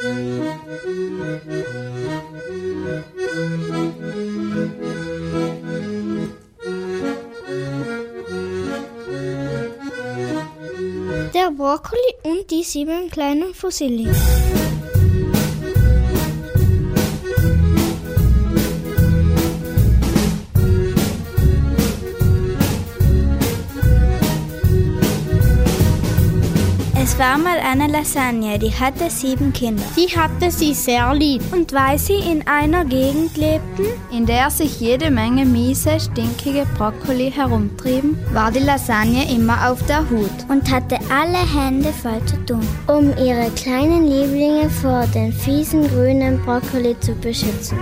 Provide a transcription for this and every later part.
Der Brokkoli und die sieben kleinen Fossilien. Es war mal eine Lasagne, die hatte sieben Kinder. Die hatte sie sehr lieb. Und weil sie in einer Gegend lebten, in der sich jede Menge miese, stinkige Brokkoli herumtrieben, war die Lasagne immer auf der Hut und hatte alle Hände voll zu tun, um ihre kleinen Lieblinge vor den fiesen grünen Brokkoli zu beschützen.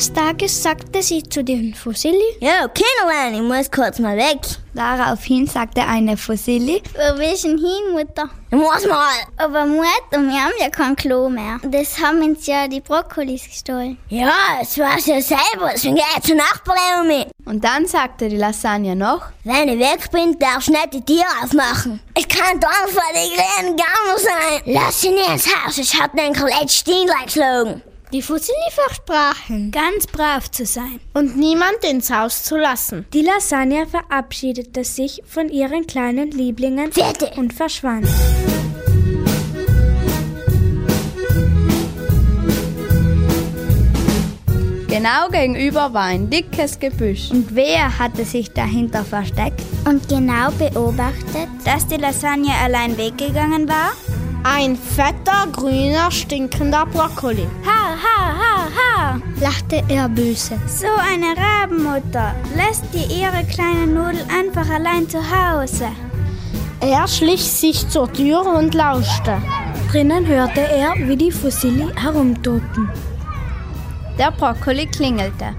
Eines Tages sagte sie zu den Fossili: Ja, Kinderlein, ich muss kurz mal weg. Daraufhin sagte eine Fossili: Wo willst du denn hin, Mutter? Ich muss mal. Aber Mutter, wir haben ja kein Klo mehr. Das haben uns ja die Brokkolis gestohlen. Ja, es weiß ja selber, deswegen geh ich zur Nachbarin mit. Und dann sagte die Lasagne noch: Wenn ich weg bin, darfst du nicht die Tür aufmachen. Ich kann dann vor die kleinen Gammel sein. Lass sie nicht ins Haus, ich hab den Colette Steinlein geschlagen. Die Fossili versprachen, ganz brav zu sein und niemand ins Haus zu lassen. Die Lasagne verabschiedete sich von ihren kleinen Lieblingen Bitte. und verschwand. Genau gegenüber war ein dickes Gebüsch. Und wer hatte sich dahinter versteckt und genau beobachtet, dass die Lasagne allein weggegangen war? Ein fetter, grüner, stinkender Brokkoli. Ha, ha, ha, ha, lachte er böse. So eine Rabenmutter lässt die ihre kleine Nudel einfach allein zu Hause. Er schlich sich zur Tür und lauschte. Drinnen hörte er, wie die Fossili herumtobten. Der Brokkoli klingelte.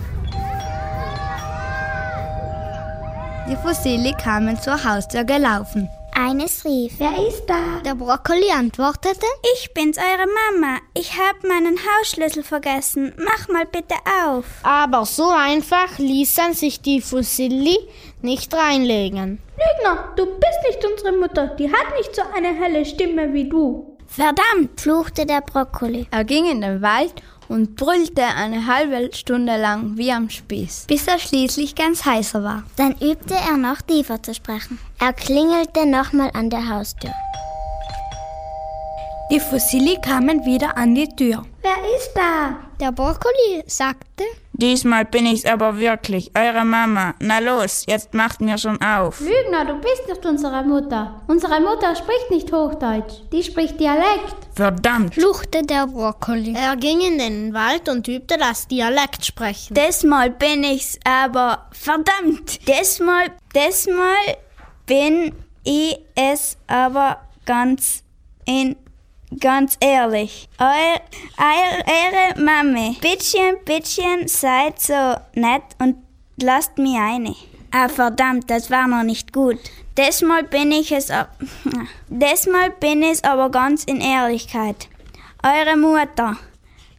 Die Fossili kamen zur Haustür gelaufen. Eines rief, wer ist da? Der Brokkoli antwortete, ich bin's, eure Mama. Ich hab meinen Hausschlüssel vergessen. Mach mal bitte auf. Aber so einfach ließen sich die Fossili nicht reinlegen. Lügner, du bist nicht unsere Mutter. Die hat nicht so eine helle Stimme wie du. Verdammt, fluchte der Brokkoli. Er ging in den Wald und brüllte eine halbe Stunde lang wie am Spieß, bis er schließlich ganz heißer war. Dann übte er noch tiefer zu sprechen. Er klingelte nochmal an der Haustür. Die Fossili kamen wieder an die Tür. Wer ist da? Der Brokkoli sagte, Diesmal bin ich's aber wirklich, eure Mama. Na los, jetzt macht mir schon auf. Lügner, du bist nicht unsere Mutter. Unsere Mutter spricht nicht Hochdeutsch, die spricht Dialekt. Verdammt, fluchte der Brokkoli. Er ging in den Wald und übte das Dialekt sprechen. Diesmal bin ich's aber verdammt. Diesmal, diesmal bin ich es aber ganz in Ganz ehrlich, euer, euer, eure Mami, bittchen, bittchen, seid so nett und lasst mich eine. Ah, verdammt, das war noch nicht gut. Diesmal bin ich es, diesmal bin ich aber ganz in Ehrlichkeit. Eure Mutter.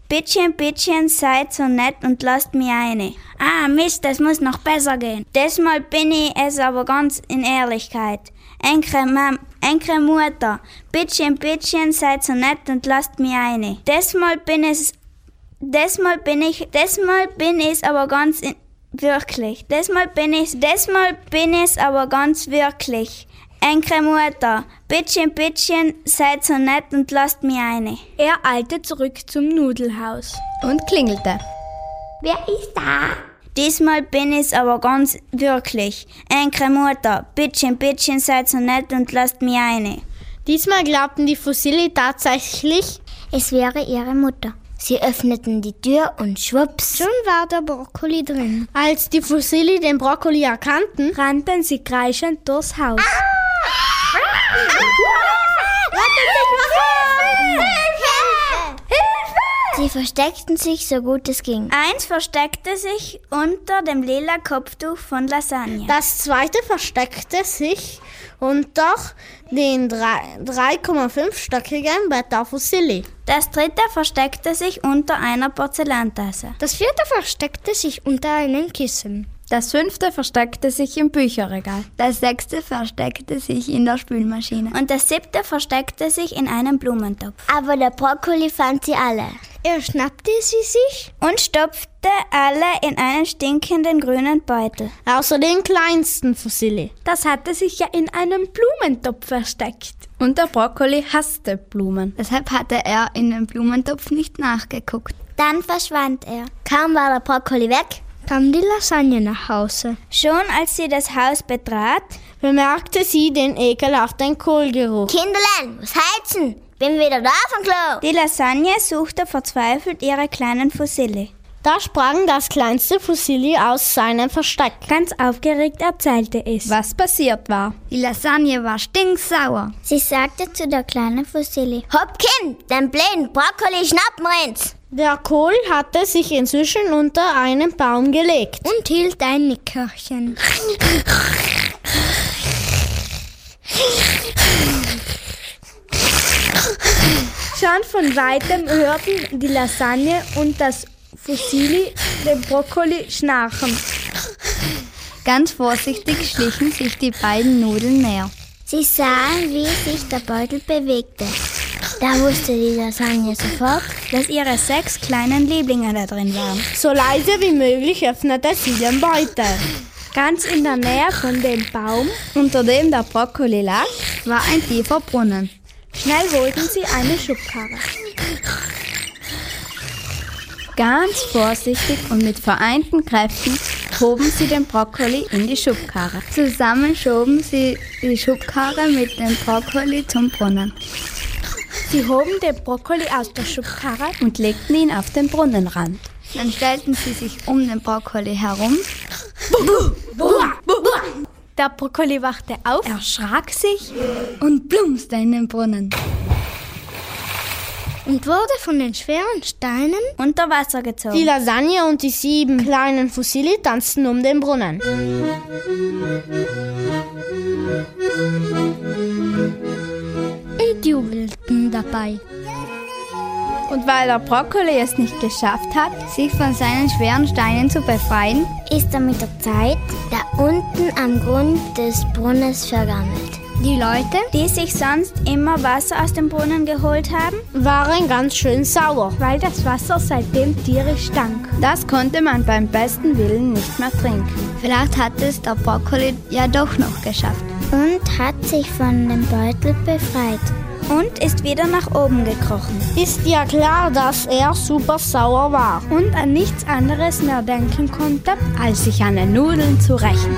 Bittchen, bittchen, seid so nett und lasst mich eine. Ah, Mist, das muss noch besser gehen. Diesmal bin ich es aber ganz in Ehrlichkeit. Enke, Mam, Enke Mutter, bittchen, bittchen, seid so nett und lasst mich eine. Diesmal bin es, diesmal bin ich, diesmal bin ich aber ganz in, wirklich. Diesmal bin ich, diesmal bin ich aber ganz wirklich. Enke Mutter, bittchen, bittchen, seid so nett und lasst mich eine. Er eilte zurück zum Nudelhaus und klingelte. Wer ist da? Diesmal bin ich's aber ganz wirklich. Enke Mutter, bittchen, bittchen, seid so nett und lasst mich eine. Diesmal glaubten die Fossili tatsächlich, es wäre ihre Mutter. Sie öffneten die Tür und schwupps. Schon war der Brokkoli drin. Als die Fossili den Brokkoli erkannten, rannten sie kreischend durchs Haus. Ah! Ah! Ah! Sie versteckten sich so gut es ging. Eins versteckte sich unter dem lila Kopftuch von Lasagne. Das zweite versteckte sich unter den 3,5-stöckigen Bett der Fossili. Das dritte versteckte sich unter einer Porzellantasse. Das vierte versteckte sich unter einem Kissen. Das fünfte versteckte sich im Bücherregal. Das sechste versteckte sich in der Spülmaschine. Und das siebte versteckte sich in einem Blumentopf. Aber der Brokkoli fand sie alle. Er schnappte sie sich Und stopfte alle in einen stinkenden grünen Beutel. außer den kleinsten Fusilli. Das hatte sich ja in einem Blumentopf versteckt. Und der Brokkoli hasste Blumen. Deshalb hatte er in den Blumentopf nicht nachgeguckt. Dann verschwand er. Kaum war der Brokkoli weg, Kam die Lasagne nach Hause, Schon als sie das Haus betrat, bemerkte sie den ekelhaften Kohlgeruch. Kinderlein, was heizen? Bin wieder da vom Klo. die Lasagne suchte verzweifelt ihre kleinen Fusilli. Da sprang das kleinste Fusilli aus seinem Versteck. Ganz aufgeregt erzählte es. Was passiert war. Die Lasagne war stinksauer. Sie sagte zu der kleinen Fusilli. Hopp, Kind, den blöden Brokkoli schnappen wir uns. Der Kohl hatte sich inzwischen unter einen Baum gelegt. Und hielt ein Nickerchen. Schon von weitem hörten die Lasagne und das Fusilli den Brokkoli schnarchen. Ganz vorsichtig schlichen sich die beiden Nudeln näher. Sie sahen, wie sich der Beutel bewegte. Da wusste die Lasagne sofort, dass ihre sechs kleinen Lieblinge da drin waren. So leise wie möglich öffnete sie den Beutel. Ganz in der Nähe von dem Baum, unter dem der Brokkoli lag, war ein tiefer Brunnen. Schnell holten sie eine Schubkarre. Ganz vorsichtig und mit vereinten Kräften hoben sie den Brokkoli in die Schubkarre. Zusammen schoben sie die Schubkarre mit dem Brokkoli zum Brunnen. Sie hoben den Brokkoli aus der Schubkarre und legten ihn auf den Brunnenrand. Dann stellten sie sich um den Brokkoli herum. Der Brokkoli wachte auf, erschrak sich und plumpste in den Brunnen. Und wurde von den schweren Steinen. Unter Wasser gezogen. Die Lasagne und die sieben kleinen Fusilli tanzten um den Brunnen. Und jubelten dabei. Und weil der Brokkoli es nicht geschafft hat, sich von seinen schweren Steinen zu befreien, ist er mit der Zeit da unten am Grund des Brunnens vergammelt. Die Leute Die sich sonst immer Wasser aus dem Brunnen geholt haben, waren ganz schön sauer. weil das Wasser seitdem tierisch stank. Das konnte man beim besten Willen nicht mehr trinken. Vielleicht hat es der Brokkoli ja doch noch geschafft. und hat sich von dem Beutel befreit und ist wieder nach oben gekrochen. Ist ja klar, dass er super sauer war. Und an nichts anderes mehr denken konnte, als sich an den Nudeln zu rächen.